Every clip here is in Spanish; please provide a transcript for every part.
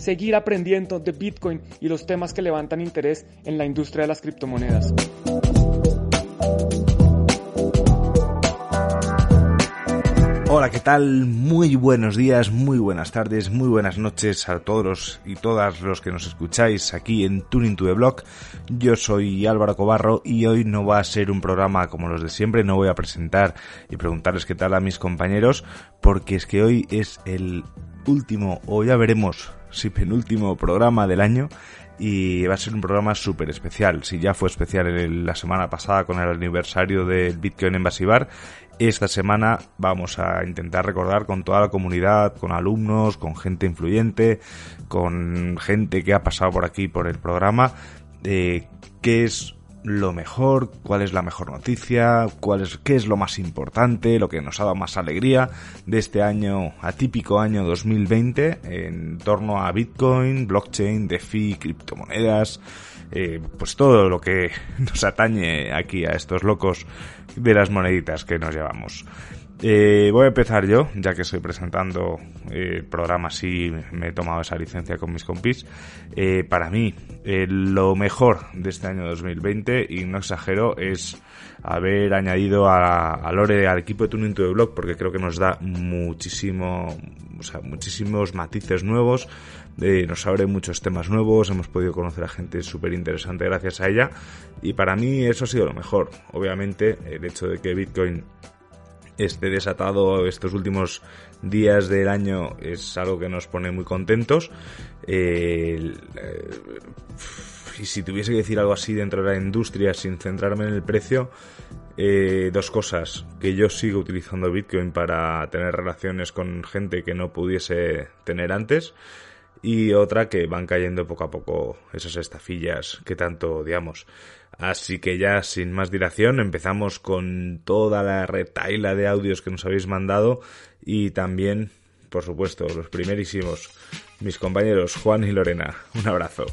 seguir aprendiendo de Bitcoin y los temas que levantan interés en la industria de las criptomonedas. Hola, ¿qué tal? Muy buenos días, muy buenas tardes, muy buenas noches a todos y todas los que nos escucháis aquí en Tuning to the Block. Yo soy Álvaro Cobarro y hoy no va a ser un programa como los de siempre, no voy a presentar y preguntarles qué tal a mis compañeros, porque es que hoy es el último, o ya veremos si penúltimo programa del año y va a ser un programa súper especial. Si ya fue especial la semana pasada con el aniversario del Bitcoin en esta semana vamos a intentar recordar con toda la comunidad, con alumnos, con gente influyente, con gente que ha pasado por aquí por el programa, de qué es lo mejor, cuál es la mejor noticia, cuál es, qué es lo más importante, lo que nos ha dado más alegría de este año, atípico año 2020, en torno a Bitcoin, blockchain, DeFi, criptomonedas, eh, pues todo lo que nos atañe aquí a estos locos de las moneditas que nos llevamos. Eh, voy a empezar yo, ya que estoy presentando el eh, programa y me he tomado esa licencia con mis compis. Eh, para mí, lo mejor de este año 2020, y no exagero, es haber añadido a, Lore al equipo de Tuning to the Blog, porque creo que nos da muchísimo, o sea, muchísimos matices nuevos, nos abre muchos temas nuevos, hemos podido conocer a gente súper interesante gracias a ella, y para mí eso ha sido lo mejor. Obviamente, el hecho de que Bitcoin esté desatado estos últimos días del año es algo que nos pone muy contentos. Eh, y si tuviese que decir algo así dentro de la industria sin centrarme en el precio, eh, dos cosas. Que yo sigo utilizando Bitcoin para tener relaciones con gente que no pudiese tener antes. Y otra que van cayendo poco a poco esas estafillas que tanto odiamos. Así que ya sin más dilación empezamos con toda la retaila de audios que nos habéis mandado y también, por supuesto, los primerísimos, mis compañeros Juan y Lorena. Un abrazo.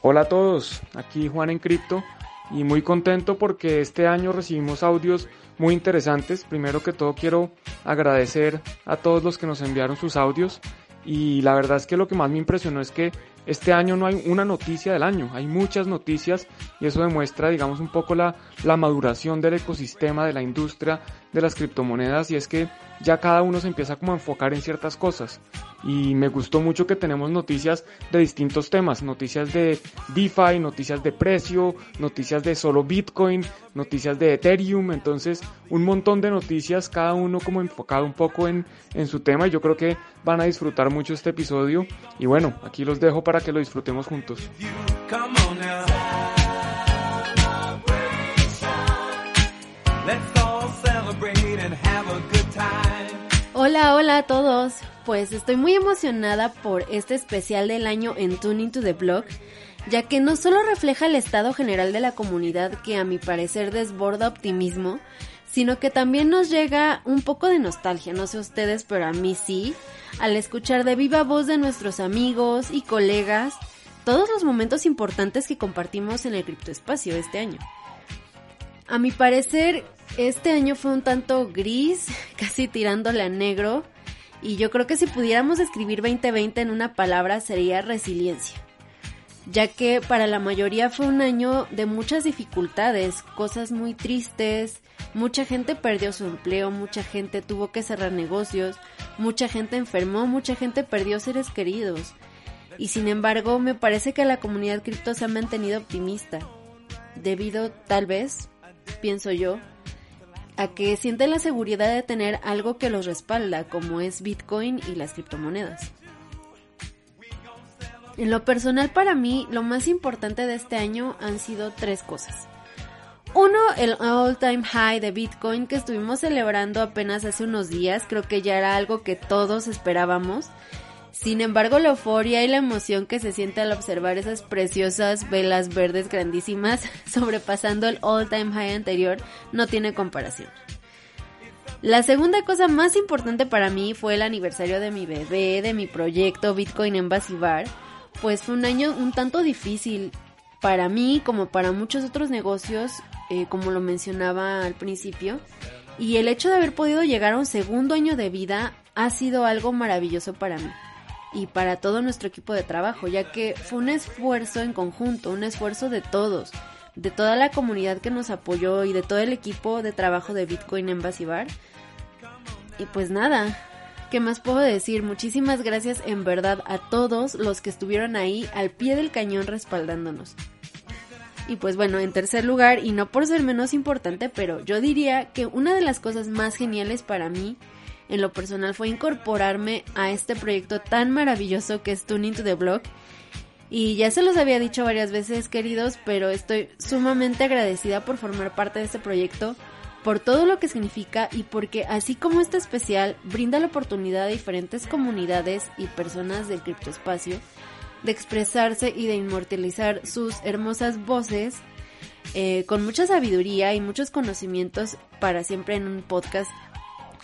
Hola a todos, aquí Juan en Cripto y muy contento porque este año recibimos audios muy interesantes. Primero que todo quiero agradecer a todos los que nos enviaron sus audios y la verdad es que lo que más me impresionó es que este año no hay una noticia del año, hay muchas noticias y eso demuestra, digamos, un poco la, la maduración del ecosistema, de la industria de las criptomonedas y es que ya cada uno se empieza como a enfocar en ciertas cosas. Y me gustó mucho que tenemos noticias de distintos temas, noticias de DeFi, noticias de precio, noticias de solo Bitcoin, noticias de Ethereum, entonces un montón de noticias, cada uno como enfocado un poco en, en su tema y yo creo que van a disfrutar mucho este episodio y bueno, aquí los dejo para que lo disfrutemos juntos. Hola, hola a todos. Pues estoy muy emocionada por este especial del año en Tuning to the Blog, ya que no solo refleja el estado general de la comunidad que a mi parecer desborda optimismo, sino que también nos llega un poco de nostalgia, no sé ustedes, pero a mí sí, al escuchar de viva voz de nuestros amigos y colegas todos los momentos importantes que compartimos en el criptoespacio este año. A mi parecer, este año fue un tanto gris, casi tirándole a negro, y yo creo que si pudiéramos escribir 2020 en una palabra sería resiliencia, ya que para la mayoría fue un año de muchas dificultades, cosas muy tristes, mucha gente perdió su empleo, mucha gente tuvo que cerrar negocios, mucha gente enfermó, mucha gente perdió seres queridos. Y sin embargo, me parece que la comunidad cripto se ha mantenido optimista, debido tal vez pienso yo, a que sienten la seguridad de tener algo que los respalda, como es Bitcoin y las criptomonedas. En lo personal para mí, lo más importante de este año han sido tres cosas. Uno, el all time high de Bitcoin que estuvimos celebrando apenas hace unos días, creo que ya era algo que todos esperábamos. Sin embargo, la euforia y la emoción que se siente al observar esas preciosas velas verdes grandísimas sobrepasando el all time high anterior no tiene comparación. La segunda cosa más importante para mí fue el aniversario de mi bebé, de mi proyecto Bitcoin Embassy Bar, pues fue un año un tanto difícil para mí como para muchos otros negocios, eh, como lo mencionaba al principio, y el hecho de haber podido llegar a un segundo año de vida ha sido algo maravilloso para mí y para todo nuestro equipo de trabajo, ya que fue un esfuerzo en conjunto, un esfuerzo de todos, de toda la comunidad que nos apoyó y de todo el equipo de trabajo de Bitcoin Embassy Bar. Y pues nada, ¿qué más puedo decir? Muchísimas gracias en verdad a todos los que estuvieron ahí al pie del cañón respaldándonos. Y pues bueno, en tercer lugar, y no por ser menos importante, pero yo diría que una de las cosas más geniales para mí en lo personal fue incorporarme a este proyecto tan maravilloso que es Tuning to the Block. Y ya se los había dicho varias veces, queridos, pero estoy sumamente agradecida por formar parte de este proyecto, por todo lo que significa y porque así como este especial brinda la oportunidad a diferentes comunidades y personas del criptoespacio de expresarse y de inmortalizar sus hermosas voces eh, con mucha sabiduría y muchos conocimientos para siempre en un podcast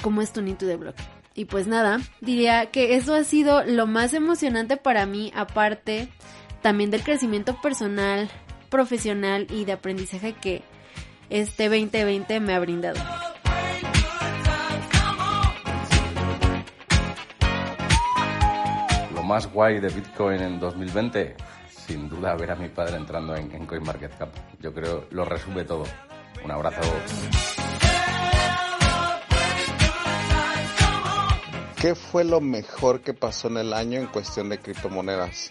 como es Tuning to the Block. Y pues nada, diría que eso ha sido lo más emocionante para mí, aparte también del crecimiento personal, profesional y de aprendizaje que este 2020 me ha brindado. Lo más guay de Bitcoin en 2020, sin duda ver a mi padre entrando en, en CoinMarketCap. Yo creo lo resume todo. Un abrazo. ¿Qué fue lo mejor que pasó en el año en cuestión de criptomonedas?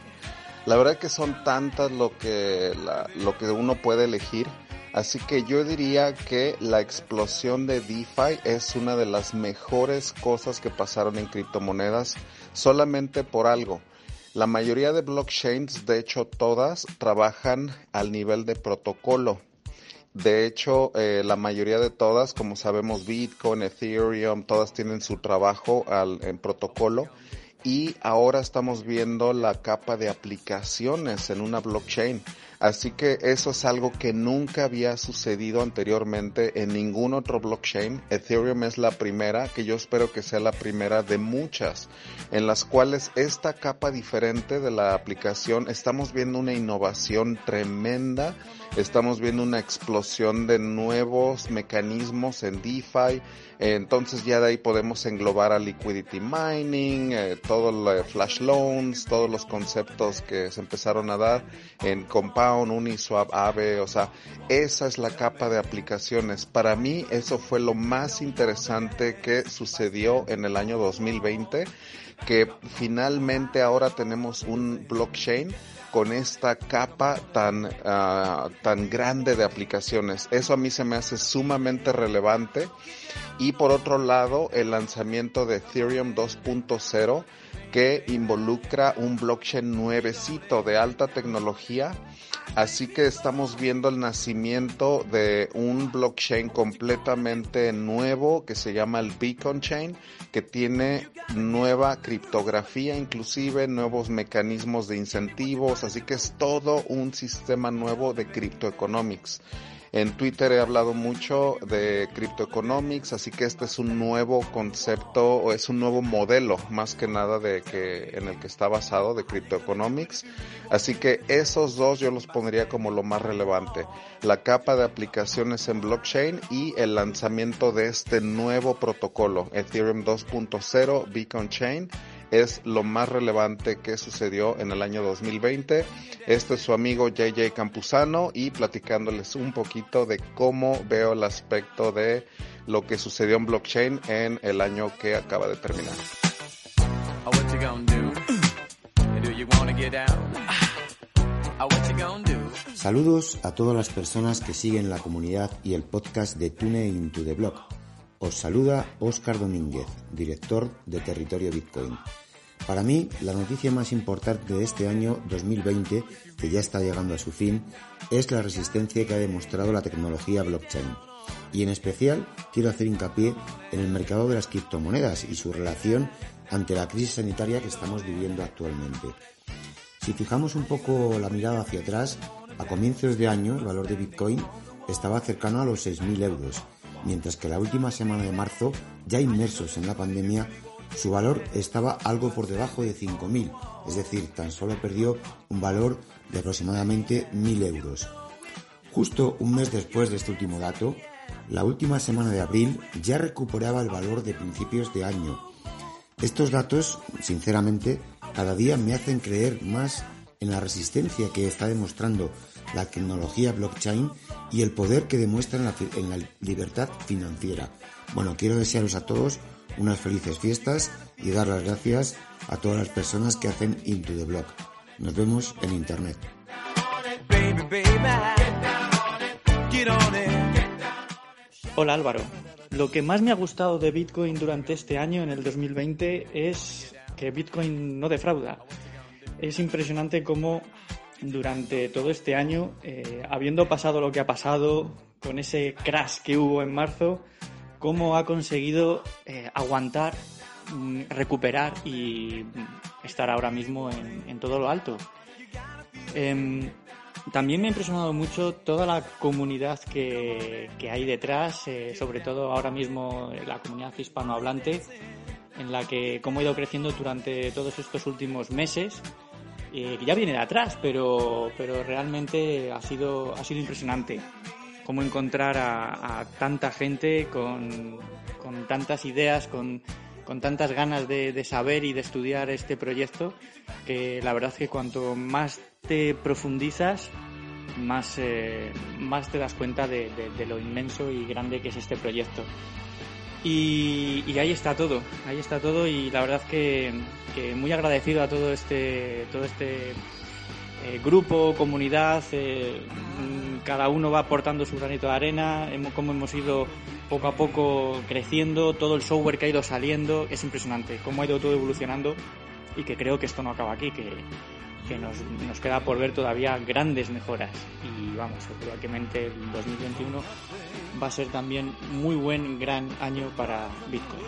La verdad que son tantas lo que, lo que uno puede elegir. Así que yo diría que la explosión de DeFi es una de las mejores cosas que pasaron en criptomonedas solamente por algo. La mayoría de blockchains, de hecho todas, trabajan al nivel de protocolo. De hecho, eh, la mayoría de todas, como sabemos, Bitcoin, Ethereum, todas tienen su trabajo al, en protocolo y ahora estamos viendo la capa de aplicaciones en una blockchain. Así que eso es algo que nunca había sucedido anteriormente en ningún otro blockchain. Ethereum es la primera, que yo espero que sea la primera de muchas, en las cuales esta capa diferente de la aplicación estamos viendo una innovación tremenda estamos viendo una explosión de nuevos mecanismos en DeFi, entonces ya de ahí podemos englobar a liquidity mining, eh, todo lo flash loans, todos los conceptos que se empezaron a dar en Compound, Uniswap, Aave, o sea, esa es la capa de aplicaciones. Para mí eso fue lo más interesante que sucedió en el año 2020, que finalmente ahora tenemos un blockchain con esta capa tan, uh, tan grande de aplicaciones. Eso a mí se me hace sumamente relevante. Y por otro lado, el lanzamiento de Ethereum 2.0 que involucra un blockchain nuevecito de alta tecnología. Así que estamos viendo el nacimiento de un blockchain completamente nuevo que se llama el Beacon Chain, que tiene nueva criptografía, inclusive nuevos mecanismos de incentivos. Así que es todo un sistema nuevo de criptoeconomics. En Twitter he hablado mucho de cryptoeconomics, así que este es un nuevo concepto o es un nuevo modelo más que nada de que en el que está basado de cryptoeconomics. Así que esos dos yo los pondría como lo más relevante. La capa de aplicaciones en blockchain y el lanzamiento de este nuevo protocolo, Ethereum 2.0 Beacon Chain es lo más relevante que sucedió en el año 2020. Este es su amigo JJ Campuzano y platicándoles un poquito de cómo veo el aspecto de lo que sucedió en blockchain en el año que acaba de terminar. Saludos a todas las personas que siguen la comunidad y el podcast de Tune into the Block. Os saluda Óscar Domínguez, director de Territorio Bitcoin. Para mí, la noticia más importante de este año 2020, que ya está llegando a su fin, es la resistencia que ha demostrado la tecnología blockchain. Y en especial quiero hacer hincapié en el mercado de las criptomonedas y su relación ante la crisis sanitaria que estamos viviendo actualmente. Si fijamos un poco la mirada hacia atrás, a comienzos de año el valor de Bitcoin estaba cercano a los 6.000 euros, mientras que la última semana de marzo, ya inmersos en la pandemia, su valor estaba algo por debajo de 5.000, es decir, tan solo perdió un valor de aproximadamente 1.000 euros. Justo un mes después de este último dato, la última semana de abril ya recuperaba el valor de principios de año. Estos datos, sinceramente, cada día me hacen creer más en la resistencia que está demostrando la tecnología blockchain y el poder que demuestra en la, en la libertad financiera. Bueno, quiero desearos a todos unas felices fiestas y dar las gracias a todas las personas que hacen Into the Block. Nos vemos en Internet. Hola Álvaro. Lo que más me ha gustado de Bitcoin durante este año, en el 2020, es que Bitcoin no defrauda. Es impresionante cómo durante todo este año, eh, habiendo pasado lo que ha pasado, con ese crash que hubo en marzo, cómo ha conseguido eh, aguantar, mm, recuperar y mm, estar ahora mismo en, todo lo alto. Em, también me ha impresionado mucho toda la comunidad que, hay detrás, eh, sobre todo ahora mismo la comunidad hispanohablante, en la que cómo ha ido creciendo durante todos estos últimos meses, eh, ya viene de atrás, pero, pero realmente ha sido, ha sido impresionante cómo encontrar a, tanta gente con, tantas ideas, con, tantas ganas de, saber y de estudiar este proyecto, que la verdad es que cuanto más te profundizas, más, eh, más te das cuenta de, lo inmenso y grande que es este proyecto. Y, ahí está todo, ahí está todo y la verdad que, que muy agradecido a todo este, todo este eh, grupo, comunidad, eh, mm, cada uno va aportando su granito de arena, hemos, cómo hemos ido poco a poco creciendo, todo el software que ha ido saliendo, es impresionante, cómo ha ido todo evolucionando y que creo que esto no acaba aquí, que, que nos, nos, queda por ver todavía grandes mejoras. Y vamos, probablemente el 2021 va a ser también muy buen, gran año para Bitcoin.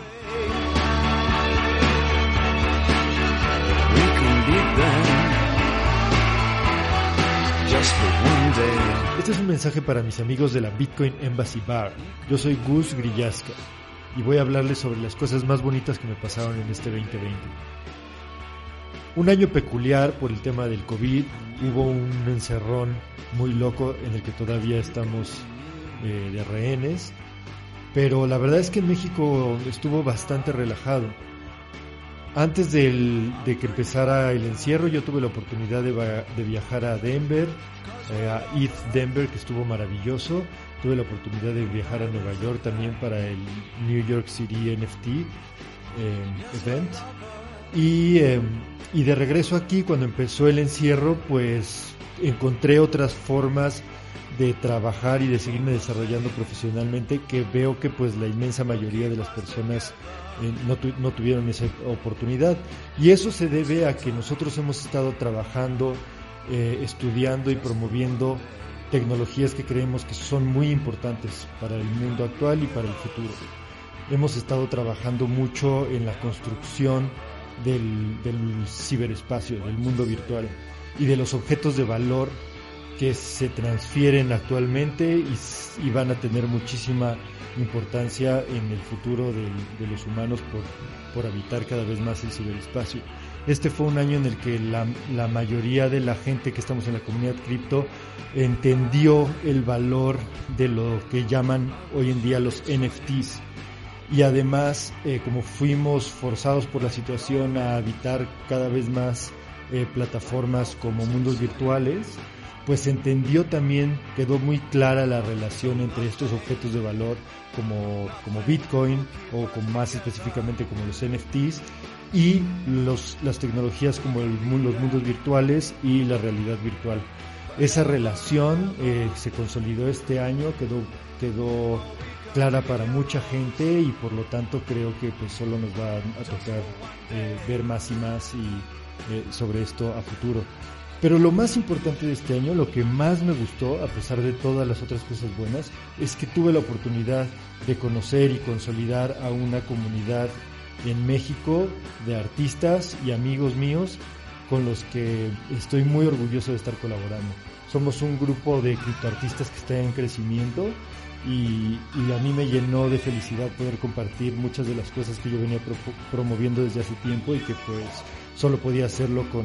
Este es un mensaje para mis amigos de la Bitcoin Embassy Bar. Yo soy Gus Grillaska y voy a hablarles sobre las cosas más bonitas que me pasaron en este 2020. Un año peculiar por el tema del COVID, hubo un encerrón muy loco en el que todavía estamos eh, de rehenes, pero la verdad es que México estuvo bastante relajado antes de que empezara el encierro, yo tuve la oportunidad de, viajar a Denver, eh, a ETH Denver, que estuvo maravilloso. Tuve la oportunidad de viajar a Nueva York también para el New York City NFT eh, event. Y, eh, y de regreso aquí, cuando empezó el encierro, pues encontré otras formas de trabajar y de seguirme desarrollando profesionalmente que veo que pues la inmensa mayoría de las personas eh, no, tuvieron esa oportunidad. Y eso se debe a que nosotros hemos estado trabajando, eh, estudiando y promoviendo tecnologías que creemos que son muy importantes para el mundo actual y para el futuro. Hemos estado trabajando mucho en la construcción del, ciberespacio, del mundo virtual y de los objetos de valor que se transfieren actualmente y van a tener muchísima importancia en el futuro de, los humanos por, por, habitar cada vez más el ciberespacio. Este fue un año en el que la, la mayoría de la gente que estamos en la comunidad cripto entendió el valor de lo que llaman hoy en día los NFTs. Y además, eh, como fuimos forzados por la situación a habitar cada vez más eh, plataformas como mundos virtuales, pues entendió también, quedó muy clara la relación entre estos objetos de valor como, como Bitcoin o más específicamente como los NFTs y los, las tecnologías como los mundos virtuales y la realidad virtual. Esa relación eh, se consolidó este año, quedó, quedó clara para mucha gente y por lo tanto creo que pues solo nos va a tocar eh, ver más y más y eh, sobre esto a futuro. Pero lo más importante de este año, lo que más me gustó, a pesar de todas las otras cosas buenas, es que tuve la oportunidad de conocer y consolidar a una comunidad en México de artistas y amigos míos con los que estoy muy orgulloso de estar colaborando. Somos un grupo de criptoartistas que está en crecimiento y, a mí me llenó de felicidad poder compartir muchas de las cosas que yo venía promoviendo desde hace tiempo y que pues solo podía hacerlo con,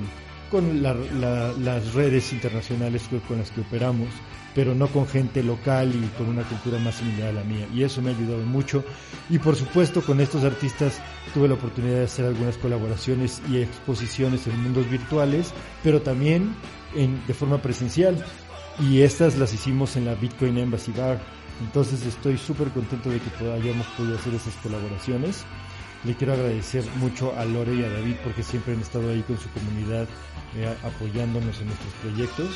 con las redes internacionales con las que operamos, pero no con gente local y con una cultura más similar a la mía. Y eso me ha ayudado mucho. Y por supuesto con estos artistas tuve la oportunidad de hacer algunas colaboraciones y exposiciones en mundos virtuales, pero también en, de forma presencial. Y estas las hicimos en la Bitcoin Embassy Bar entonces estoy súper contento de que hayamos podido hacer esas colaboraciones. Le quiero agradecer mucho a Lore y a David porque siempre han estado ahí con su comunidad eh, apoyándonos en nuestros proyectos.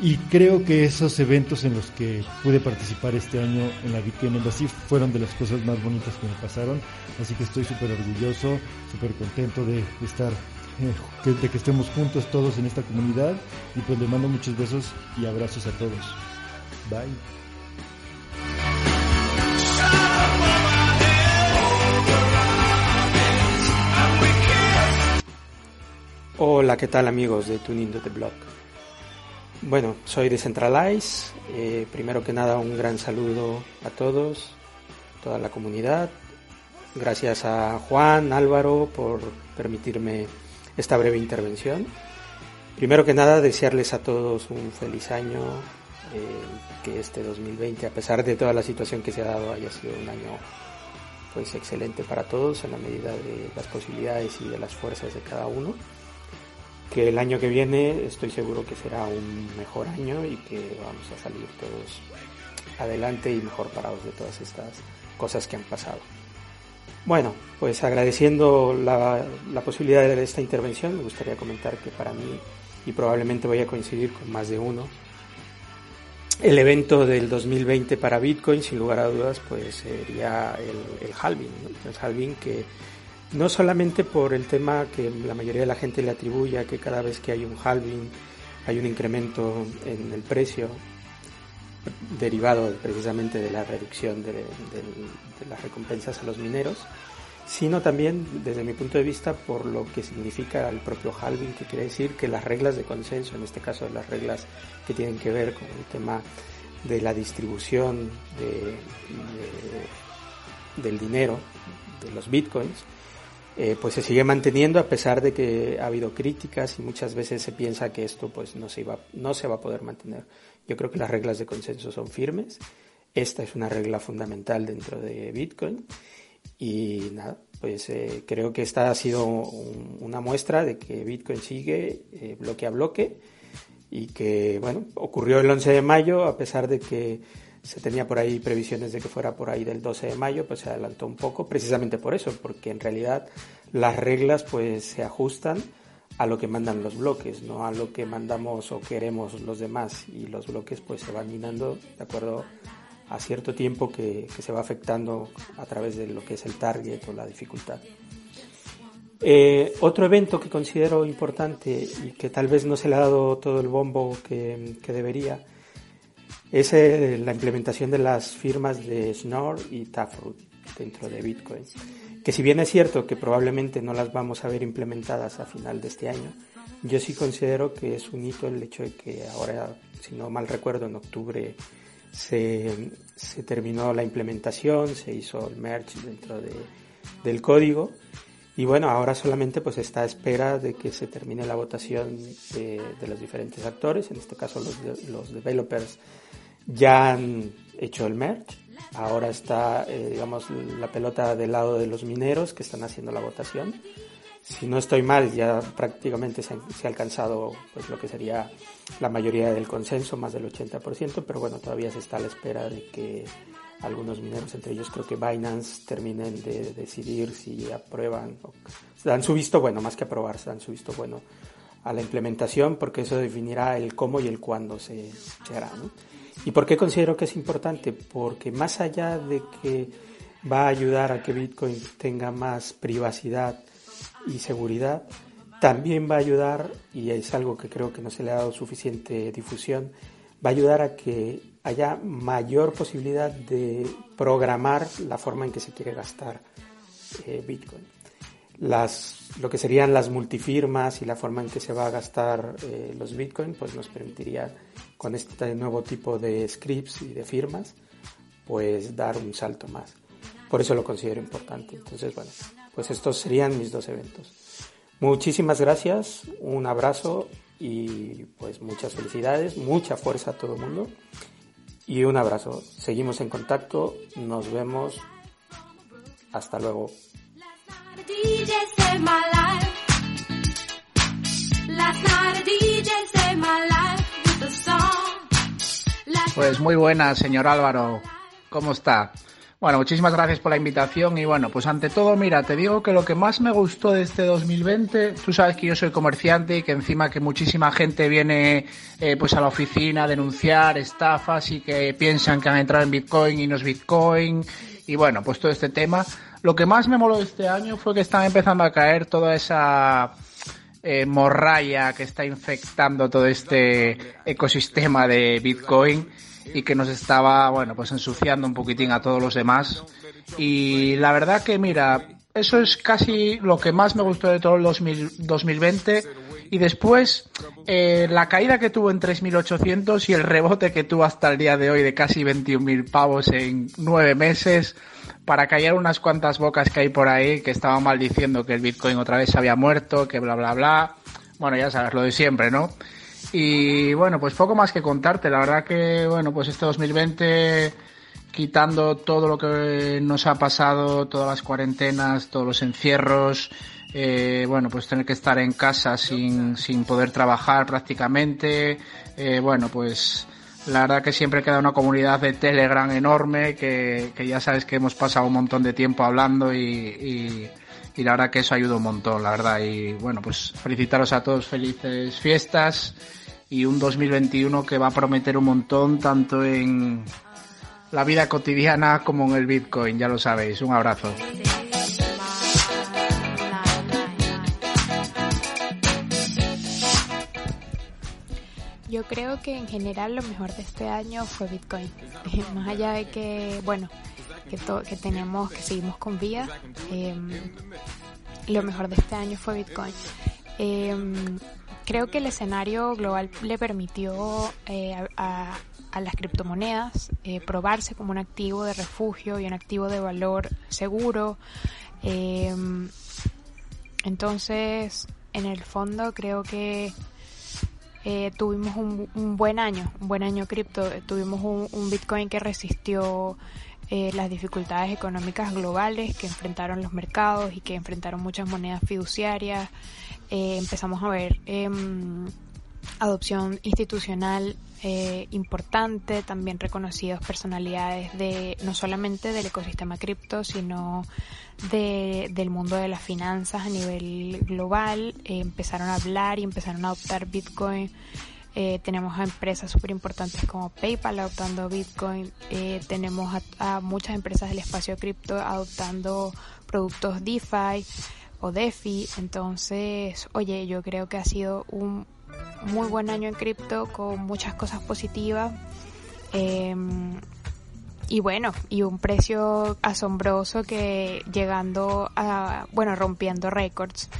Y creo que esos eventos en los que pude participar este año en la Bitcoin Embassy fueron de las cosas más bonitas que me pasaron. Así que estoy súper orgulloso, súper contento de, estar, eh, de que estemos juntos todos en esta comunidad. Y pues le mando muchos besos y abrazos a todos. Bye. Hola, ¿qué tal amigos de Tuning the Blog? Bueno, soy de Centralize. Eh, primero que nada, un gran saludo a todos, toda la comunidad. Gracias a Juan, Álvaro, por permitirme esta breve intervención. Primero que nada, desearles a todos un feliz año, eh, que este 2020, a pesar de toda la situación que se ha dado, haya sido un año pues excelente para todos en la medida de las posibilidades y de las fuerzas de cada uno que el año que viene estoy seguro que será un mejor año y que vamos a salir todos adelante y mejor parados de todas estas cosas que han pasado. Bueno, pues agradeciendo la, posibilidad de esta intervención, me gustaría comentar que para mí, y probablemente voy a coincidir con más de uno, el evento del 2020 para Bitcoin, sin lugar a dudas, pues sería el, el halving, el halving que no solamente por el tema que la mayoría de la gente le atribuye que cada vez que hay un halving hay un incremento en el precio derivado precisamente de la reducción de, las recompensas a los mineros, sino también desde mi punto de vista por lo que significa el propio halving, que quiere decir que las reglas de consenso, en este caso las reglas que tienen que ver con el tema de la distribución del dinero, de los bitcoins, eh, pues se sigue manteniendo a pesar de que ha habido críticas y muchas veces se piensa que esto pues no se, iba, no se va a poder mantener. Yo creo que las reglas de consenso son firmes. Esta es una regla fundamental dentro de Bitcoin. Y nada, pues eh, creo que esta ha sido una muestra de que Bitcoin sigue eh, bloque a bloque y que, bueno, ocurrió el 11 de mayo a pesar de que se tenía por ahí previsiones de que fuera por ahí del 12 de mayo, pues se adelantó un poco, precisamente por eso, porque en realidad las reglas pues se ajustan a lo que mandan los bloques, no a lo que mandamos o queremos los demás y los bloques pues se van minando de acuerdo a cierto tiempo que, se va afectando a través de lo que es el target o la dificultad. Eh, otro evento que considero importante y que tal vez no se le ha dado todo el bombo que, que debería es eh, la implementación de las firmas de Snor y Taproot dentro de Bitcoin. Que si bien es cierto que probablemente no las vamos a ver implementadas a final de este año, yo sí considero que es un hito el hecho de que ahora, si no mal recuerdo, en octubre se, terminó la implementación, se hizo el merge dentro del código y bueno, ahora solamente pues está a espera de que se termine la votación de, los diferentes actores, en este caso los, los developers ya han hecho el merge. Ahora está, eh, digamos, la pelota del lado de los mineros que están haciendo la votación. Si no estoy mal, ya prácticamente se, ha alcanzado pues, lo que sería la mayoría del consenso, más del 80%, pero bueno, todavía se está a la espera de que algunos mineros, entre ellos creo que Binance, terminen de decidir si aprueban o dan su visto bueno, más que aprobar, dan su visto bueno a la implementación, porque eso definirá el cómo y el cuándo se, se hará. ¿no? ¿Y por qué considero que es importante? Porque más allá de que va a ayudar a que Bitcoin tenga más privacidad y seguridad, también va a ayudar, y es algo que creo que no se le ha dado suficiente difusión, va a ayudar a que haya mayor posibilidad de programar la forma en que se quiere gastar eh, Bitcoin. Las, lo que serían las multifirmas y la forma en que se va a gastar eh, los Bitcoin, pues nos permitiría con este nuevo tipo de scripts y de firmas, pues dar un salto más. Por eso lo considero importante. Entonces, bueno, pues estos serían mis dos eventos. Muchísimas gracias, un abrazo y pues muchas felicidades, mucha fuerza a todo el mundo y un abrazo. Seguimos en contacto, nos vemos, hasta luego. Pues muy buena, señor Álvaro. ¿Cómo está? Bueno, muchísimas gracias por la invitación y bueno, pues ante todo, mira, te digo que lo que más me gustó de este 2020, tú sabes que yo soy comerciante y que encima que muchísima gente viene eh, pues a la oficina a denunciar estafas y que piensan que han entrado en Bitcoin y no es Bitcoin y bueno, pues todo este tema. Lo que más me moló este año fue que están empezando a caer toda esa eh, morralla que está infectando todo este ecosistema de Bitcoin y que nos estaba, bueno, pues ensuciando un poquitín a todos los demás. Y la verdad que, mira, eso es casi lo que más me gustó de todo el 2020. Y después, eh, la caída que tuvo en 3.800 y el rebote que tuvo hasta el día de hoy de casi 21.000 pavos en nueve meses para callar unas cuantas bocas que hay por ahí que estaban maldiciendo que el Bitcoin otra vez había muerto, que bla, bla, bla. Bueno, ya sabes, lo de siempre, ¿no? Y bueno, pues poco más que contarte. La verdad que, bueno, pues este 2020, quitando todo lo que nos ha pasado, todas las cuarentenas, todos los encierros, eh, bueno, pues tener que estar en casa sin, sin poder trabajar prácticamente, eh, bueno, pues la verdad que siempre queda una comunidad de Telegram enorme que, que ya sabes que hemos pasado un montón de tiempo hablando y, y, y la verdad que eso ayuda un montón, la verdad. Y bueno, pues felicitaros a todos, felices fiestas y un 2021 que va a prometer un montón tanto en la vida cotidiana como en el Bitcoin, ya lo sabéis. Un abrazo. Yo creo que en general lo mejor de este año fue Bitcoin. Más allá de que, bueno, que, que tenemos, que seguimos con vida, eh, lo mejor de este año fue Bitcoin. Eh, creo que el escenario global le permitió eh, a, las criptomonedas eh, probarse como un activo de refugio y un activo de valor seguro. Eh, entonces, en el fondo creo que tuvimos un, buen año, un buen año cripto. Tuvimos un, un Bitcoin que resistió las dificultades económicas globales que enfrentaron los mercados y que enfrentaron muchas monedas fiduciarias. Eh, empezamos a ver em, adopción institucional eh, importante, también reconocidos personalidades de no solamente del ecosistema cripto, sino de, del mundo de las finanzas a nivel global. Eh, empezaron a hablar y empezaron a adoptar Bitcoin. tenemos a empresas súper importantes como PayPal adoptando Bitcoin. tenemos a, a muchas empresas del espacio cripto adoptando productos DeFi o DeFi. Entonces, oye, yo creo que ha sido un muy buen año en cripto con muchas cosas positivas. Em, y bueno, y un precio asombroso que llegando a, bueno, rompiendo récords.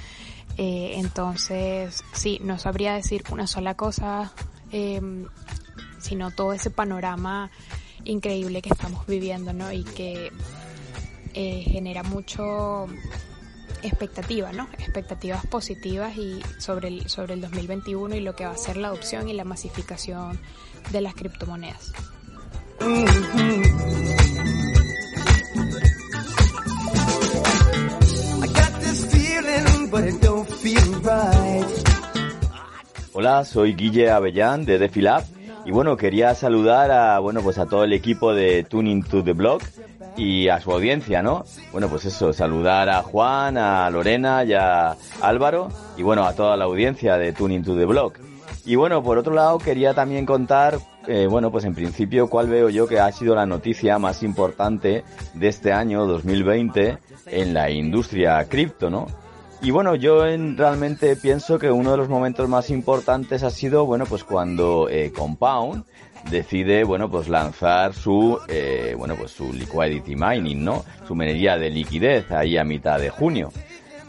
Eh, entonces, sí, no sabría decir una sola cosa, eh, sino todo ese panorama increíble que estamos viviendo, ¿no? Y que eh, genera mucho expectativas, ¿no? Expectativas positivas y sobre el, sobre el 2021 y lo que va a ser la adopción y la masificación de las criptomonedas. Hola, soy Guille Avellán de DefiLab y bueno, quería saludar a bueno pues a todo el equipo de Tuning to the Block y a su audiencia, ¿no? Bueno, pues eso, saludar a Juan, a Lorena y a Álvaro y bueno, a toda la audiencia de Tuning to the Block. Y bueno, por otro lado, quería también contar eh, bueno, pues en principio, ¿cuál veo yo que ha sido la noticia más importante de este año 2020 en la industria cripto, ¿no? Y bueno, yo en, realmente pienso que uno de los momentos más importantes ha sido, bueno, pues cuando eh, Compound decide, bueno, pues lanzar su, eh, bueno, pues su liquidity mining, ¿no? Su minería de liquidez ahí a mitad de junio.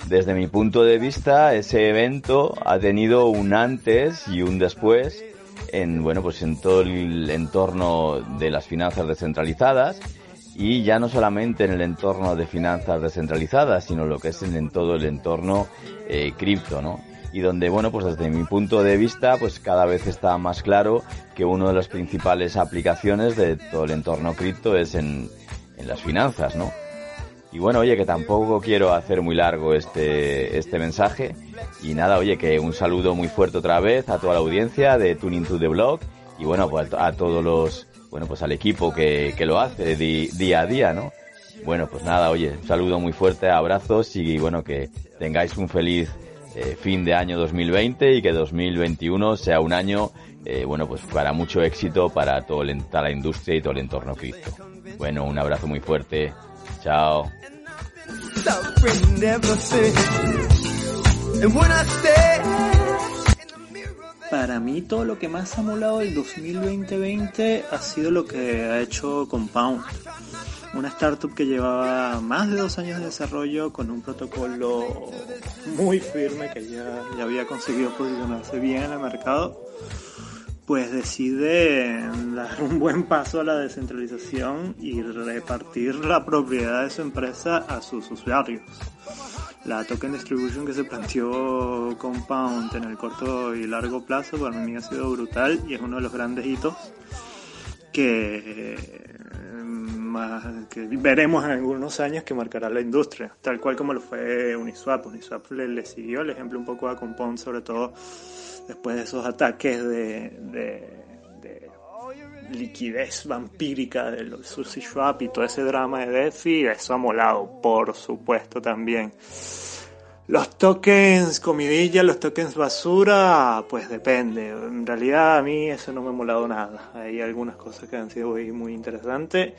Desde mi punto de vista, ese evento ha tenido un antes y un después en, bueno, pues en todo el entorno de las finanzas descentralizadas y ya no solamente en el entorno de finanzas descentralizadas, sino lo que es en, todo el entorno eh, cripto, ¿no? Y donde, bueno, pues desde mi punto de vista, pues cada vez está más claro que una de las principales aplicaciones de todo el entorno cripto es en, en las finanzas, ¿no? Y bueno, oye, que tampoco quiero hacer muy largo este, este mensaje. Y nada, oye, que un saludo muy fuerte otra vez a toda la audiencia de Tuning to the Blog. Y bueno, pues a todos los, bueno, pues al equipo que, que lo hace día a día, ¿no? Bueno, pues nada, oye, un saludo muy fuerte, abrazos y bueno, que tengáis un feliz eh, fin de año 2020 y que 2021 sea un año, eh, bueno, pues para mucho éxito para toda la industria y todo el entorno cripto. Bueno, un abrazo muy fuerte. Chao. Para mí todo lo que más ha molado el 2020 ha sido lo que ha hecho Compound. Una startup que llevaba más de dos años de desarrollo con un protocolo muy firme que ya, ya había conseguido posicionarse bien en el mercado pues decide dar un buen paso a la descentralización y repartir la propiedad de su empresa a sus usuarios. La token distribution que se planteó Compound en el corto y largo plazo para mí ha sido brutal y es uno de los grandes hitos que, que veremos en algunos años que marcará la industria, tal cual como lo fue Uniswap. Uniswap le, siguió el ejemplo un poco a Compound, sobre todo después de esos ataques de, de, liquidez vampírica de los Sushi Swap y todo ese drama de DeFi, eso ha molado, por supuesto, también. Los tokens comidilla, los tokens basura, pues depende. En realidad a mí eso no me ha molado nada. Hay algunas cosas que han sido muy interesantes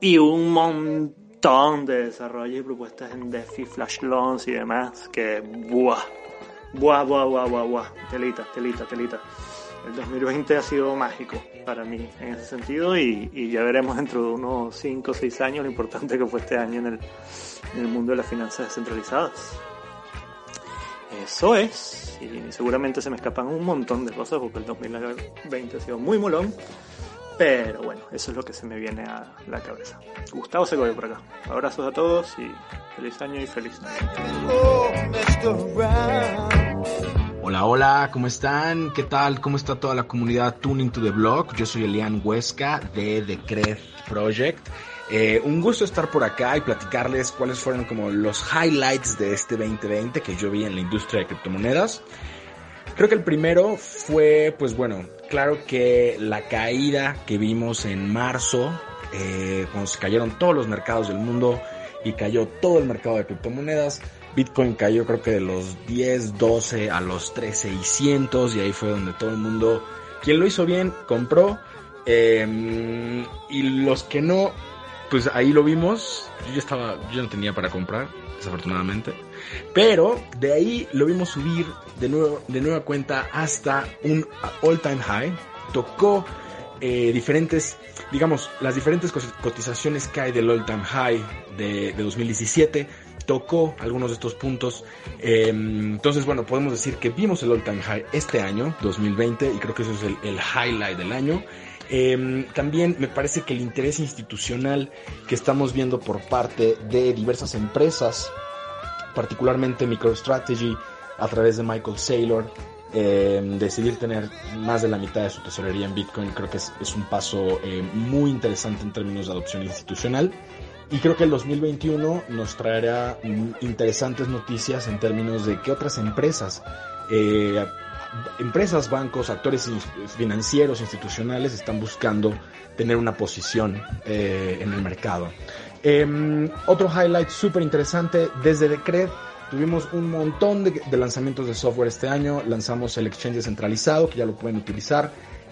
y un montón de desarrollos y propuestas en DeFi, Flash Loans y demás que, ¡buah! Buah, buah, buah, buah, buah. Telita, telita, telita. El 2020 ha sido mágico para mí en ese sentido y, ya veremos dentro de unos 5 o 6 años lo importante que fue este año en el, en el mundo de las finanzas descentralizadas. Eso es, y seguramente se me escapan un montón de cosas porque el 2020 ha sido muy molón, pero bueno, eso es lo que se me viene a la cabeza. Gustavo Segovia por acá. Abrazos a todos y feliz año y feliz Hola, hola, ¿cómo están? ¿Qué tal? ¿Cómo está toda la comunidad Tuning to the Blog? Yo soy Elian Huesca de The Cred Project. Eh, un gusto estar por acá y platicarles cuáles fueron como los highlights de este 2020 que yo vi en la industria de criptomonedas. Creo que el primero fue, pues bueno, claro que la caída que vimos en marzo, eh, cuando se cayeron todos los mercados del mundo y cayó todo el mercado de criptomonedas, Bitcoin cayó creo que de los 10, 12 a los 13,600 y ahí fue donde todo el mundo, quien lo hizo bien, compró. Em, y los que no, pues ahí lo vimos. Yo estaba, yo no tenía para comprar, desafortunadamente. Pero de ahí lo vimos subir de, nuevo, de nueva cuenta hasta un all time high. Tocó eh, diferentes, digamos, las diferentes cotizaciones que hay del all time high de, 2017. Tocó algunos de estos puntos. Em, entonces, bueno, podemos decir que vimos el all time high este año, 2020, y creo que eso es el, el highlight del año. Em, también me parece que el interés institucional que estamos viendo por parte de diversas empresas particularmente MicroStrategy, a través de Michael Saylor, eh, decidir tener más de la mitad de su tesorería en Bitcoin, creo que es, un paso eh, muy interesante en términos de adopción institucional. Y creo que el 2021 nos traerá interesantes noticias en términos de qué otras empresas, eh, empresas, bancos, actores financieros, institucionales están buscando tener una posición en el mercado. Em, otro highlight súper interesante, desde Decred tuvimos un montón de, lanzamientos de software este año, lanzamos el exchange centralizado que ya lo pueden utilizar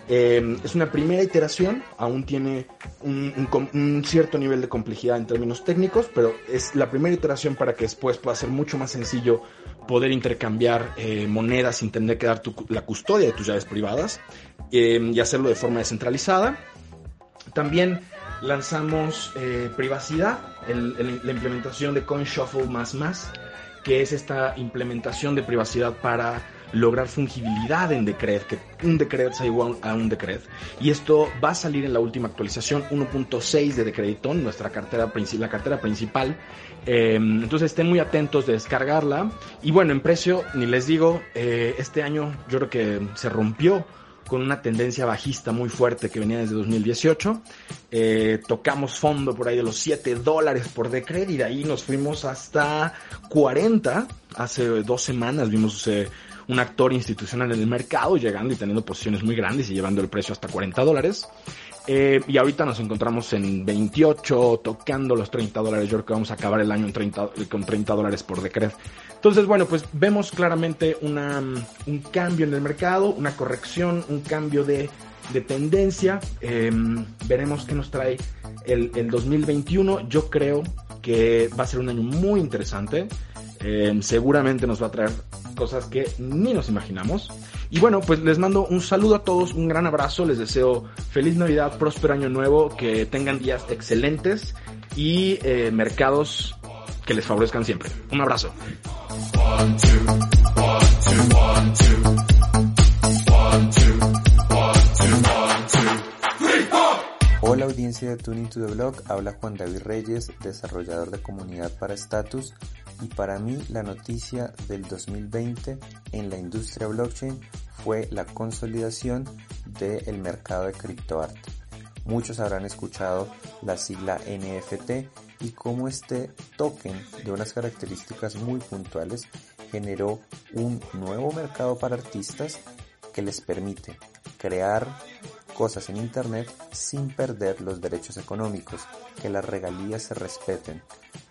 Eh, es una primera iteración, aún tiene un, cierto nivel de complejidad en términos técnicos, pero es la primera iteración para que después pueda ser mucho más sencillo poder intercambiar eh, monedas sin tener que dar la custodia de tus llaves privadas eh, y hacerlo de forma descentralizada. También lanzamos eh, privacidad, el, la implementación de CoinShuffle más más, que es esta implementación de privacidad para lograr fungibilidad en Decred, que un Decred sea igual a un Decred. Y esto va a salir en la última actualización 1.6 de Decrediton, nuestra cartera, la cartera principal. Eh, entonces estén muy atentos de descargarla. Y bueno, en precio, ni les digo, eh, este año yo creo que se rompió con una tendencia bajista muy fuerte que venía desde 2018. Eh, tocamos fondo por ahí de los 7 dólares por Decred y de ahí nos fuimos hasta 40. Hace dos semanas vimos eh, un actor institucional en el mercado llegando y teniendo posiciones muy grandes y llevando el precio hasta 40 dólares. Eh, y ahorita nos encontramos en 28, tocando los 30 dólares. Yo creo que vamos a acabar el año en 30, con 30 dólares por Decred. Entonces, bueno, pues vemos claramente una, un cambio en el mercado, una corrección, un cambio de, de tendencia. Eh, veremos qué nos trae el, el 2021. Yo creo que va a ser un año muy interesante. Eh, seguramente nos va a traer cosas que ni nos imaginamos. Y bueno, pues les mando un saludo a todos, un gran abrazo, les deseo feliz Navidad, próspero año nuevo, que tengan días excelentes y eh, mercados que les favorezcan siempre. Un abrazo. Hola audiencia de Tuning to the Blog, habla Juan David Reyes, desarrollador de comunidad para Status y para mí la noticia del 2020 en la industria blockchain fue la consolidación del mercado de criptoarte. Muchos habrán escuchado la sigla NFT y cómo este token de unas características muy puntuales generó un nuevo mercado para artistas que les permite crear cosas en Internet sin perder los derechos económicos, que las regalías se respeten.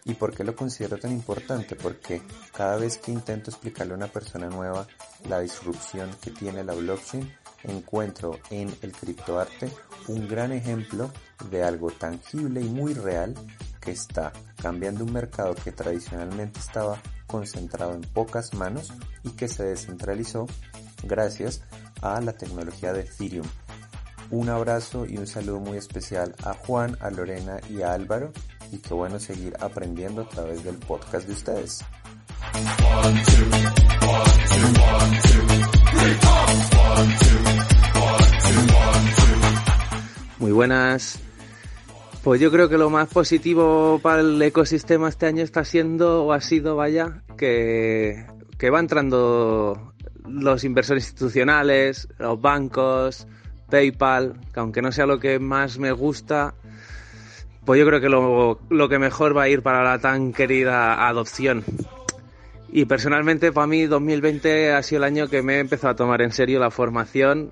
¿Y por qué lo considero tan importante? Porque cada vez que intento explicarle a una persona nueva la disrupción que tiene la blockchain, encuentro en el criptoarte un gran ejemplo de algo tangible y muy real que está cambiando un mercado que tradicionalmente estaba concentrado en pocas manos y que se descentralizó gracias a la tecnología de Ethereum. Un abrazo y un saludo muy especial a Juan, a Lorena y a Álvaro y qué bueno seguir aprendiendo a través del podcast de ustedes. Buenas. Pues yo creo que lo más positivo para el ecosistema este año está siendo, o ha sido, vaya, que, que va entrando los inversores institucionales, los bancos, PayPal, que aunque no sea lo que más me gusta, pues yo creo que lo, lo, que mejor va a ir para la tan querida adopción. Y personalmente para mí 2020 ha sido el año que me he empezado a tomar en serio la formación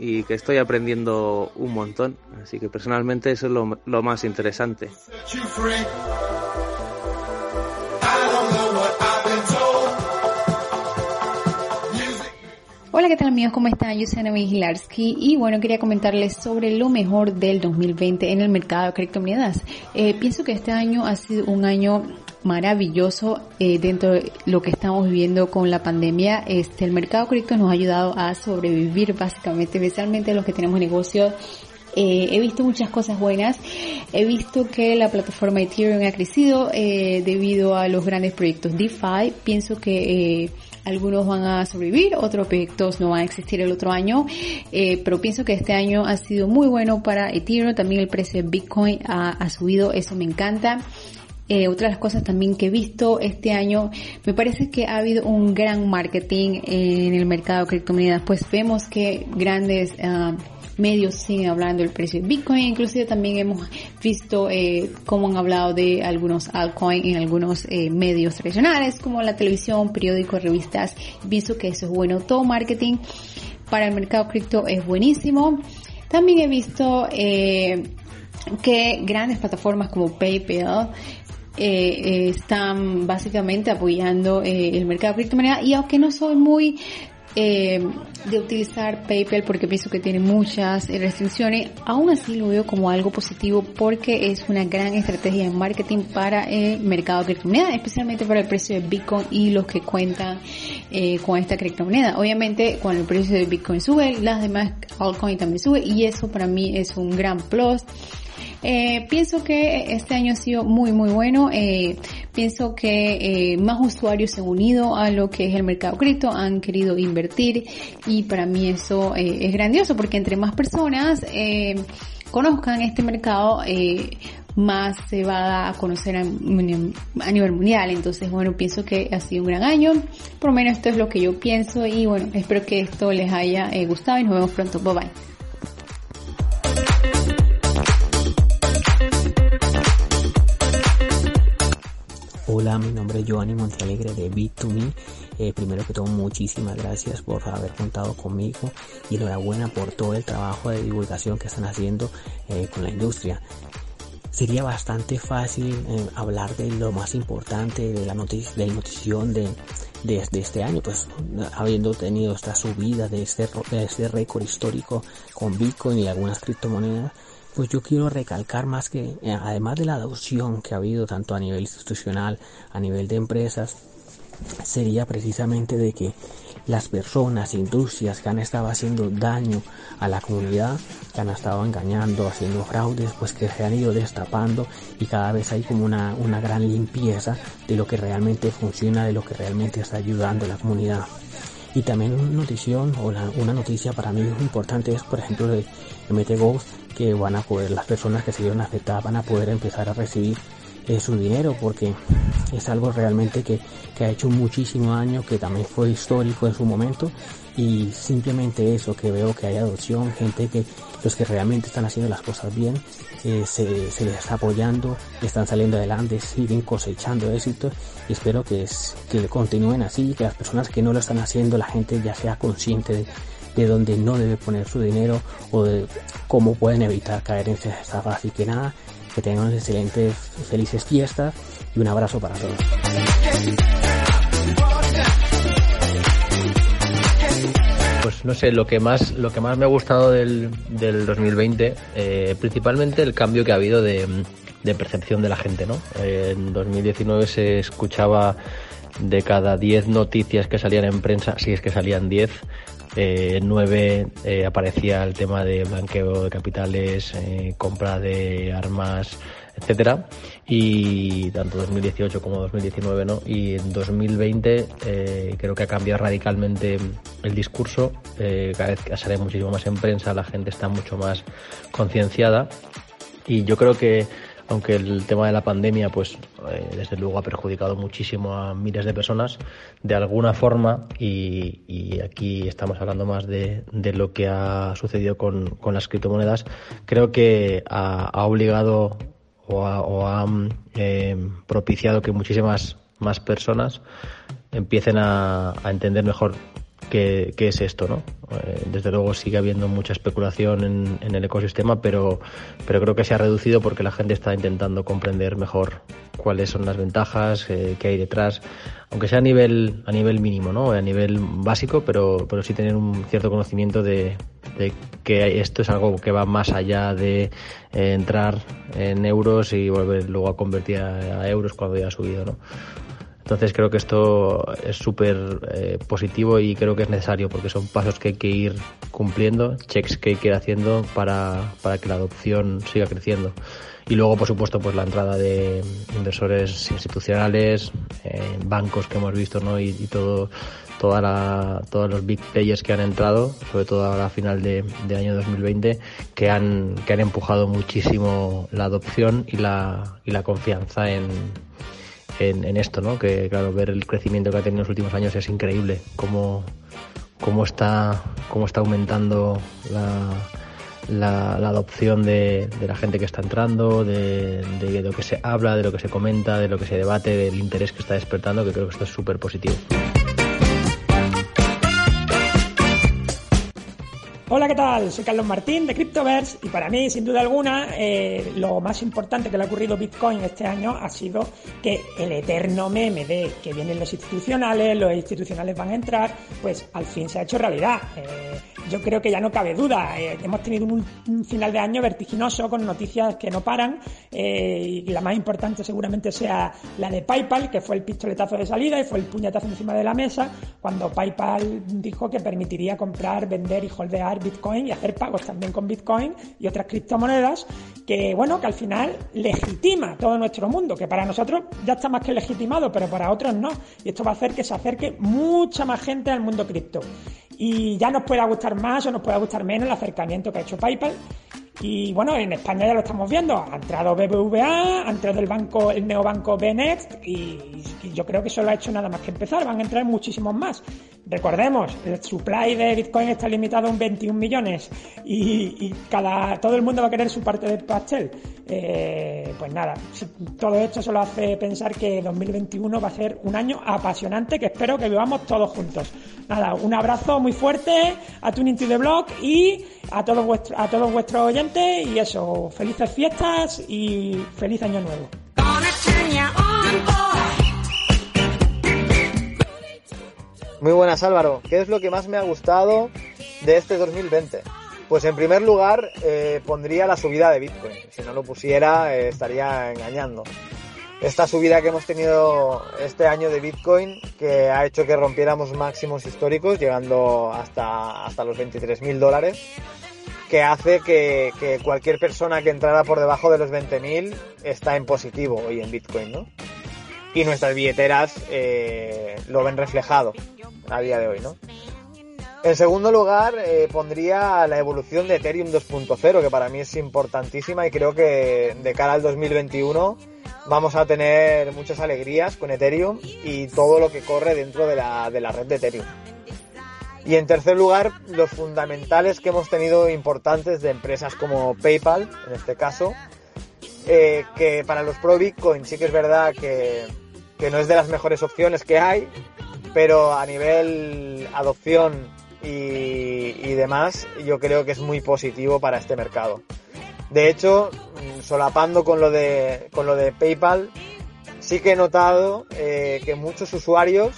y que estoy aprendiendo un montón. Así que personalmente eso es lo, más interesante. Hola, ¿qué tal amigos? ¿Cómo están? Yo soy Ana Vigilarski y bueno, quería comentarles sobre lo mejor del 2020 en el mercado de criptomonedas. Eh, pienso que este año ha sido un año maravilloso eh, dentro de lo que estamos viviendo con la pandemia. Este, el mercado cripto nos ha ayudado a sobrevivir básicamente, especialmente los que tenemos negocios eh, he visto muchas cosas buenas. He visto que la plataforma Ethereum ha crecido eh, debido a los grandes proyectos DeFi. Pienso que eh, algunos van a sobrevivir, otros proyectos no van a existir el otro año, eh, pero pienso que este año ha sido muy bueno para Ethereum. También el precio de Bitcoin ha, ha subido, eso me encanta. Eh, otra de las cosas también que he visto este año, me parece que ha habido un gran marketing en el mercado de criptomonedas, pues vemos que grandes uh, medios siguen hablando del precio de Bitcoin, inclusive también hemos visto eh, cómo han hablado de algunos altcoins en algunos eh, medios tradicionales como la televisión, periódicos, revistas. Pienso que eso es bueno. Todo marketing para el mercado cripto es buenísimo. También he visto eh, que grandes plataformas como PayPal eh, están básicamente apoyando eh, el mercado de criptomonedas y aunque no soy muy eh, de utilizar PayPal porque pienso que tiene muchas restricciones, aún así lo veo como algo positivo porque es una gran estrategia de marketing para el mercado de criptomonedas, especialmente para el precio de Bitcoin y los que cuentan eh, con esta criptomoneda. Obviamente cuando el precio de Bitcoin sube, las demás altcoins también sube y eso para mí es un gran plus. Eh, pienso que este año ha sido muy muy bueno. Eh, pienso que eh, más usuarios se han unido a lo que es el mercado cripto, han querido invertir y para mí eso eh, es grandioso porque entre más personas eh, conozcan este mercado, eh, más se va a conocer a, a, nivel mundial. Entonces, bueno, pienso que ha sido un gran año. Por lo menos esto es lo que yo pienso y bueno, espero que esto les haya eh, gustado y nos vemos pronto. Bye bye. Hola, mi nombre es Giovanni Montealegre de Bit2Me. Eh, primero que todo, muchísimas gracias por haber contado conmigo y enhorabuena por todo el trabajo de divulgación que están haciendo eh, con la industria. Sería bastante fácil eh, hablar de lo más importante de la noticia, de notición de, de, de, este año, pues habiendo tenido esta subida de este, de este récord histórico con Bitcoin y algunas criptomonedas pues yo quiero recalcar más que, eh, además de la adopción que ha habido tanto a nivel institucional, a nivel de empresas, sería precisamente de que las personas, industrias que han estado haciendo daño a la comunidad, que han estado engañando, haciendo fraudes, pues que se han ido destapando y cada vez hay como una, una gran limpieza de lo que realmente funciona, de lo que realmente está ayudando a la comunidad. Y también una notición o una noticia para mí importante es, por ejemplo, de MT Ghost, que van a poder, las personas que se vieron afectadas van a poder empezar a recibir eh, su dinero porque es algo realmente que, que, ha hecho muchísimo daño, que también fue histórico en su momento. Y simplemente eso, que veo que hay adopción, gente que los que realmente están haciendo las cosas bien, eh, se, se, les está apoyando, están saliendo adelante, siguen cosechando éxito. Y espero que, es, que continúen así, que las personas que no lo están haciendo, la gente ya sea consciente de, de dónde no debe poner su dinero o de cómo pueden evitar caer en esa estafa. Así que nada, que tengan excelentes, felices fiestas y un abrazo para todos. Pues no sé, lo que más, lo que más me ha gustado del, del 2020, eh, principalmente el cambio que ha habido de, de percepción de la gente, ¿no? Eh, en 2019 se escuchaba de cada 10 noticias que salían en prensa, si es que salían 10, eh, 9 eh, aparecía el tema de blanqueo de capitales, eh, compra de armas, etcétera. Y tanto 2018 como 2019 no y en 2020 eh, creo que ha cambiado radicalmente el discurso. Cada vez sale muchísimo más en prensa la gente está mucho más concienciada. Y yo creo que aunque el tema de la pandemia, pues eh, desde luego ha perjudicado muchísimo a miles de personas, de alguna forma, y, aquí estamos hablando más de, lo que ha sucedido con, las criptomonedas, creo que ha, obligado o ha, o ha eh, propiciado que muchísimas más personas empiecen a, a entender mejor qué, qué, es esto, ¿no? Eh, desde luego sigue habiendo mucha especulación en, en, el ecosistema, pero, pero creo que se ha reducido porque la gente está intentando comprender mejor cuáles son las ventajas, eh, qué hay detrás, aunque sea a nivel, a nivel mínimo, ¿no? A nivel básico, pero, pero sí tener un cierto conocimiento de, de que esto es algo que va más allá de eh, entrar en euros y volver luego a convertir a, a euros cuando ya ha subido, ¿no? Entonces creo que esto es súper eh, positivo y creo que es necesario porque son pasos que hay que ir cumpliendo, checks que hay que ir haciendo para, para que la adopción siga creciendo. Y luego, por supuesto, pues la entrada de inversores institucionales, eh, bancos que hemos visto, ¿no? Y, todo, toda la, todos los big players que han entrado, sobre todo ahora a final de, de año 2020, que han, que han empujado muchísimo la adopción y la, y la confianza en, en, esto, ¿no? Que claro, ver el crecimiento que ha tenido en los últimos años es increíble, cómo, cómo está, cómo está aumentando la, la, la adopción de, de, la gente que está entrando, de, de, lo que se habla, de lo que se comenta, de lo que se debate, del interés que está despertando, que creo que esto es súper positivo. Hola, ¿qué tal? Soy Carlos Martín de Cryptoverse y para mí, sin duda alguna, eh, lo más importante que le ha ocurrido a Bitcoin este año ha sido que el eterno meme de que vienen los institucionales, los institucionales van a entrar, pues al fin se ha hecho realidad. Eh, yo creo que ya no cabe duda. Eh, hemos tenido un, un, final de año vertiginoso con noticias que no paran y la más importante seguramente sea la de PayPal, que fue el pistoletazo de salida y fue el puñetazo encima de la mesa cuando PayPal dijo que permitiría comprar, vender y holdear Bitcoin y hacer pagos también con Bitcoin y otras criptomonedas que, bueno, que al final legitima todo nuestro mundo, que para nosotros ya está más que legitimado, pero para otros no. Y esto va a hacer que se acerque mucha más gente al mundo cripto. Y ya nos pueda gustar más o nos pueda gustar menos el acercamiento que ha hecho PayPal y bueno, en España ya lo estamos viendo. Ha entrado BBVA, ha entrado el banco, el neobanco Bnext y, y, yo creo que solo ha hecho nada más que empezar. Van a entrar muchísimos más. Recordemos, el supply de Bitcoin está limitado a un 21 millones y, y cada, todo el mundo va a querer su parte del pastel. Eh, pues nada, todo esto solo hace pensar que 2021 va a ser un año apasionante que espero que vivamos todos juntos. Nada, un abrazo muy fuerte a Tuning to the Block y a todos vuestros, a todos vuestros oyentes y eso, felices fiestas y feliz año nuevo. Muy buenas Álvaro, ¿qué es lo que más me ha gustado de este 2020? Pues en primer lugar eh, pondría la subida de Bitcoin, si no lo pusiera eh, estaría engañando. Esta subida que hemos tenido este año de Bitcoin que ha hecho que rompiéramos máximos históricos llegando hasta, hasta los 23.000 dólares que hace que, que, cualquier persona que entrara por debajo de los 20.000 está en positivo hoy en Bitcoin, ¿no? Y nuestras billeteras eh, lo ven reflejado a día de hoy, ¿no? En segundo lugar, eh, pondría la evolución de Ethereum 2.0, que para mí es importantísima y creo que de cara al 2021 vamos a tener muchas alegrías con Ethereum y todo lo que corre dentro de la, de la red de Ethereum. Y en tercer lugar, los fundamentales que hemos tenido importantes de empresas como PayPal, en este caso, eh, que para los pro Bitcoin sí que es verdad que, que no es de las mejores opciones que hay, pero a nivel adopción y, demás, yo creo que es muy positivo para este mercado. De hecho, solapando con lo de, con lo de PayPal, sí que he notado eh, que muchos usuarios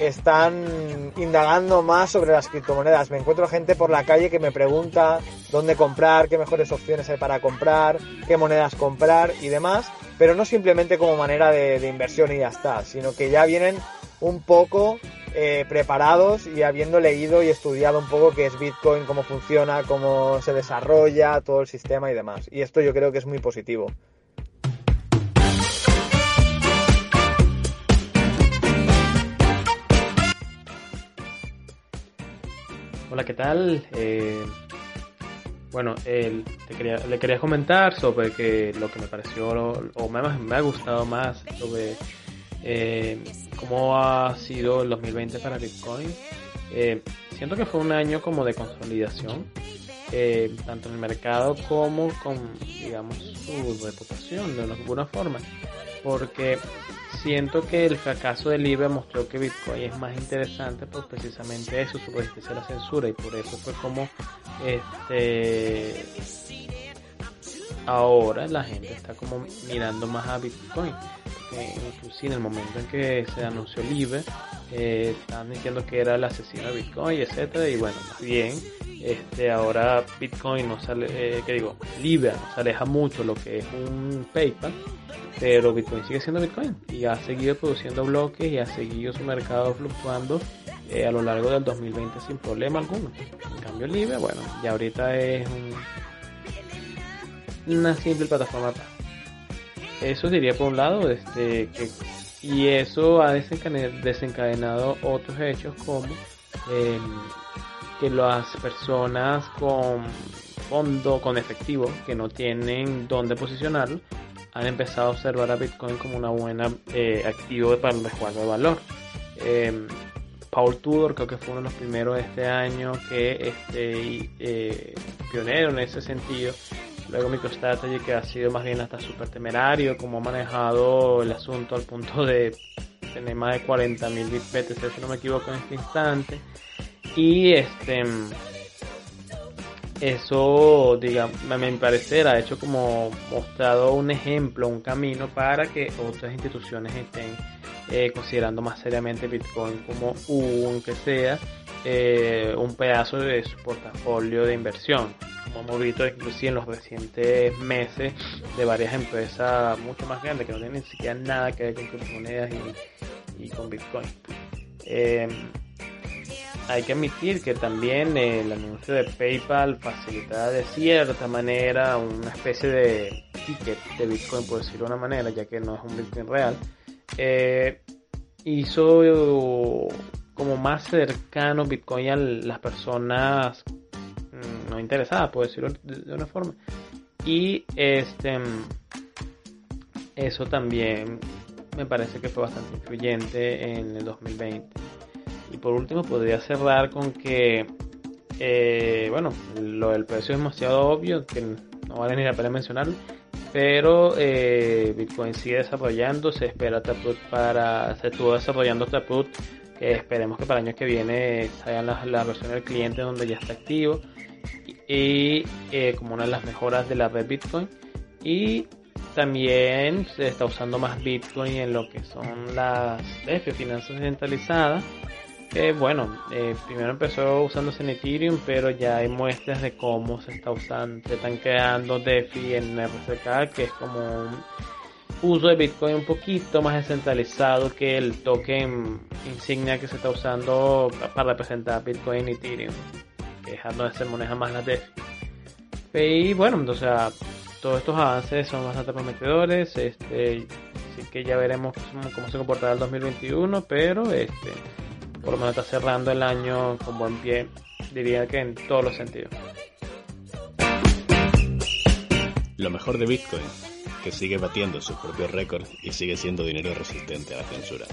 están indagando más sobre las criptomonedas. Me encuentro gente por la calle que me pregunta dónde comprar, qué mejores opciones hay para comprar, qué monedas comprar y demás, pero no simplemente como manera de inversión y ya está, sino que ya vienen un poco eh, preparados y habiendo leído y estudiado un poco qué es Bitcoin, cómo funciona, cómo se desarrolla, todo el sistema y demás. Y esto yo creo que es muy positivo. Hola, ¿qué tal? Eh, bueno, el, te quería, le quería comentar sobre que lo que me pareció o me, me ha gustado más sobre eh, cómo ha sido el 2020 para Bitcoin. Eh, siento que fue un año como de consolidación, eh, tanto en el mercado como con, digamos, su reputación de alguna forma, porque siento que el fracaso del IBE mostró que Bitcoin es más interesante por precisamente eso, su resistencia a la censura y por eso fue como este ahora la gente está como mirando más a Bitcoin. Que inclusive en el momento en que se anunció el IBE eh, estaban diciendo que era el asesino de Bitcoin etcétera y bueno bien este ahora Bitcoin no sale eh, que digo IBE nos aleja mucho lo que es un PayPal pero Bitcoin sigue siendo Bitcoin y ha seguido produciendo bloques y ha seguido su mercado fluctuando eh, a lo largo del 2020 sin problema alguno. En cambio IBE bueno ya ahorita es un, una simple plataforma eso diría por un lado, este, y eso ha desencadenado otros hechos como eh, que las personas con fondo, con efectivo, que no tienen dónde posicionarlo, han empezado a observar a Bitcoin como una buena eh, activo para el resguardo de valor. Eh, Paul Tudor creo que fue uno de los primeros de este año que este eh, pionero en ese sentido Luego MicroStrategy que ha sido más bien hasta súper temerario, como ha manejado el asunto al punto de tener más de 40.000 BTC si no me equivoco en este instante. Y este eso, digamos, a mi parecer, ha hecho como mostrado un ejemplo, un camino para que otras instituciones estén eh, considerando más seriamente Bitcoin como un, que sea, eh, un pedazo de su portafolio de inversión. Como hemos visto inclusive en los recientes meses de varias empresas mucho más grandes que no tienen ni siquiera nada que ver con criptomonedas y, y con Bitcoin. Eh, hay que admitir que también el anuncio de PayPal facilita de cierta manera una especie de ticket de Bitcoin, por decirlo de una manera, ya que no es un Bitcoin real. Eh, hizo como más cercano Bitcoin a las personas mm, no interesadas, por decirlo de una forma. Y este eso también me parece que fue bastante influyente en el 2020. Y por último podría cerrar con que, eh, bueno, lo del precio es demasiado obvio, que no vale ni la pena mencionarlo, pero eh, Bitcoin sigue desarrollando, se espera Taproot para, se estuvo desarrollando Taproot, que esperemos que para el año que viene salgan las, la versiones del cliente donde ya está activo. Y eh, como una de las mejoras de la red Bitcoin. Y también se está usando más Bitcoin en lo que son las DeFi, finanzas centralizadas que bueno, eh, primero empezó usándose en Ethereum, pero ya hay muestras de cómo se está usando, se están creando DeFi en RSK, que es como un uso de Bitcoin un poquito más descentralizado que el token insignia que se está usando para representar Bitcoin y Ethereum, que es donde se más la DeFi. Y bueno, entonces todos estos avances son bastante prometedores, este, así que ya veremos cómo, se comportará el 2021, pero este por lo menos está cerrando el año con buen pie, diría que en todos los sentidos. Lo mejor de Bitcoin, que sigue batiendo sus propios récords y sigue siendo dinero resistente a la censura.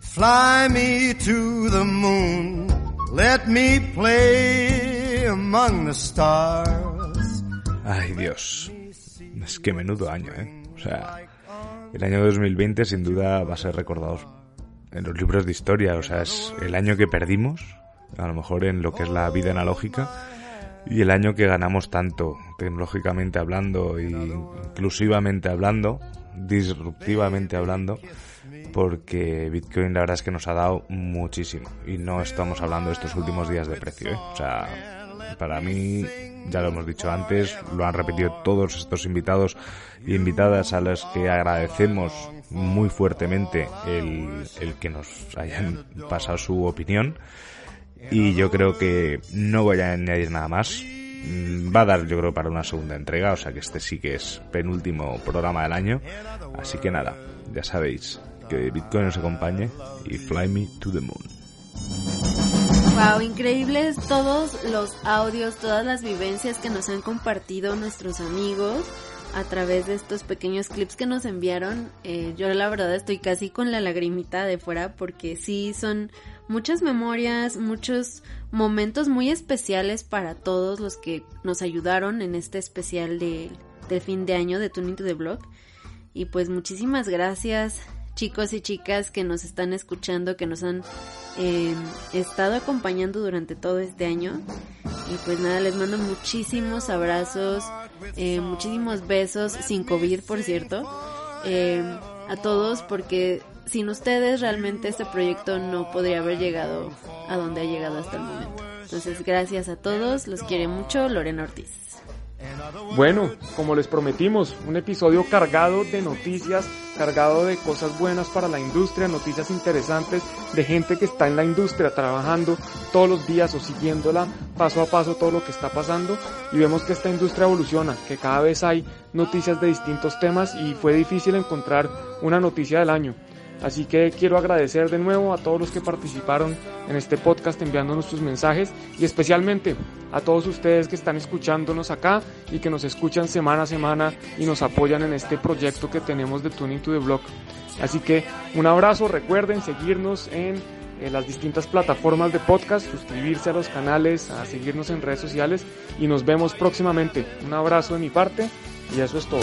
Fly me to the moon. Let me play among the stars. Ay Dios, es que menudo año, ¿eh? O sea, el año 2020 sin duda va a ser recordado en los libros de historia, o sea, es el año que perdimos, a lo mejor en lo que es la vida analógica, y el año que ganamos tanto, tecnológicamente hablando, y inclusivamente hablando, disruptivamente hablando, porque Bitcoin la verdad es que nos ha dado muchísimo y no estamos hablando de estos últimos días de precio. ¿eh? O sea, para mí, ya lo hemos dicho antes, lo han repetido todos estos invitados y invitadas a los que agradecemos muy fuertemente el, el que nos hayan pasado su opinión y yo creo que no voy a añadir nada más mm, va a dar yo creo para una segunda entrega, o sea que este sí que es penúltimo programa del año, así que nada, ya sabéis, que Bitcoin nos acompañe y Fly Me to the Moon. Wow, increíbles todos los audios, todas las vivencias que nos han compartido nuestros amigos a través de estos pequeños clips que nos enviaron. Eh, yo la verdad estoy casi con la lagrimita de fuera porque sí son muchas memorias, muchos momentos muy especiales para todos los que nos ayudaron en este especial de, de fin de año de Tuning to the Blog. Y pues muchísimas gracias chicos y chicas que nos están escuchando, que nos han eh, estado acompañando durante todo este año. Y pues nada, les mando muchísimos abrazos, eh, muchísimos besos, sin COVID por cierto, eh, a todos porque sin ustedes realmente este proyecto no podría haber llegado a donde ha llegado hasta el momento. Entonces gracias a todos, los quiere mucho Lorena Ortiz. Bueno, como les prometimos, un episodio cargado de noticias, cargado de cosas buenas para la industria, noticias interesantes de gente que está en la industria trabajando todos los días o siguiéndola paso a paso todo lo que está pasando y vemos que esta industria evoluciona, que cada vez hay noticias de distintos temas y fue difícil encontrar una noticia del año. Así que quiero agradecer de nuevo a todos los que participaron en este podcast enviándonos sus mensajes y especialmente a todos ustedes que están escuchándonos acá y que nos escuchan semana a semana y nos apoyan en este proyecto que tenemos de Tuning to the Block. Así que un abrazo, recuerden seguirnos en en las distintas plataformas de podcast, suscribirse a los canales, a seguirnos en redes sociales y nos vemos próximamente. Un abrazo de mi parte y eso es todo.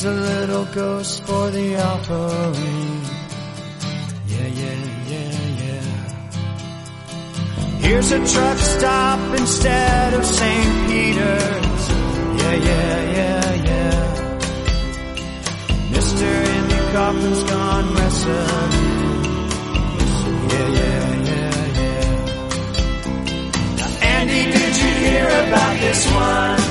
Here's a little ghost for the offering. Yeah, yeah, yeah, yeah. Here's a truck stop instead of St. Peter's. Yeah, yeah, yeah, yeah. Mister Andy Kaufman's gone wrestling. Yeah, yeah, yeah, yeah. Now, Andy, did you hear about this one?